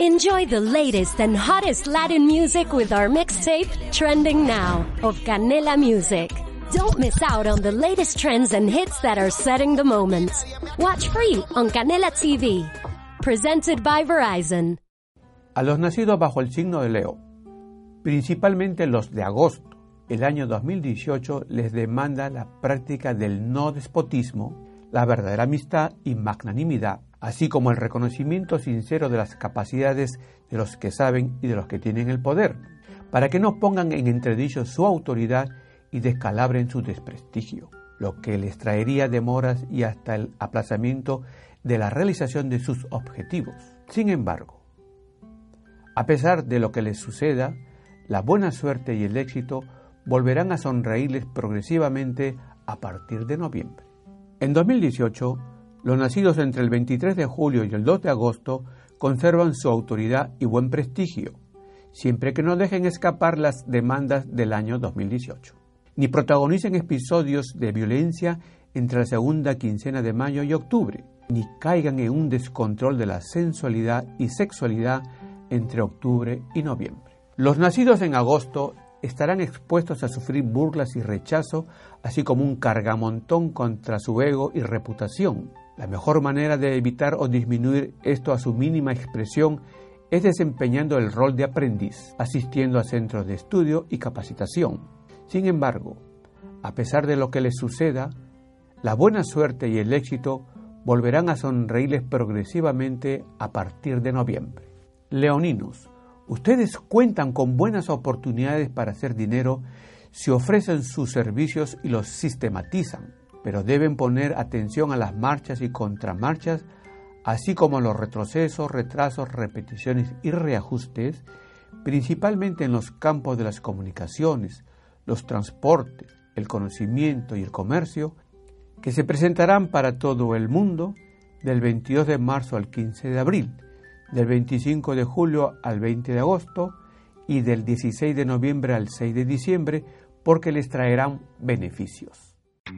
Enjoy the latest and hottest Latin music with our mixtape, Trending Now, of Canela Music. Don't miss out on the latest trends and hits that are setting the moment. Watch free on Canela TV. Presented by Verizon. A los nacidos bajo el signo de Leo, principalmente los de agosto, el año 2018 les demanda la práctica del no despotismo, la verdadera amistad y magnanimidad, así como el reconocimiento sincero de las capacidades de los que saben y de los que tienen el poder, para que no pongan en entredicho su autoridad y descalabren su desprestigio, lo que les traería demoras y hasta el aplazamiento de la realización de sus objetivos. Sin embargo, a pesar de lo que les suceda, la buena suerte y el éxito volverán a sonreírles progresivamente a partir de noviembre. En 2018, los nacidos entre el 23 de julio y el 2 de agosto conservan su autoridad y buen prestigio, siempre que no dejen escapar las demandas del año 2018, ni protagonicen episodios de violencia entre la segunda quincena de mayo y octubre, ni caigan en un descontrol de la sensualidad y sexualidad entre octubre y noviembre. Los nacidos en agosto estarán expuestos a sufrir burlas y rechazo, así como un cargamontón contra su ego y reputación. La mejor manera de evitar o disminuir esto a su mínima expresión es desempeñando el rol de aprendiz, asistiendo a centros de estudio y capacitación. Sin embargo, a pesar de lo que les suceda, la buena suerte y el éxito volverán a sonreírles progresivamente a partir de noviembre. Leoninos, Ustedes cuentan con buenas oportunidades para hacer dinero si ofrecen sus servicios y los sistematizan, pero deben poner atención a las marchas y contramarchas, así como a los retrocesos, retrasos, repeticiones y reajustes, principalmente en los campos de las comunicaciones, los transportes, el conocimiento y el comercio, que se presentarán para todo el mundo del 22 de marzo al 15 de abril del 25 de julio al 20 de agosto y del 16 de noviembre al 6 de diciembre porque les traerán beneficios.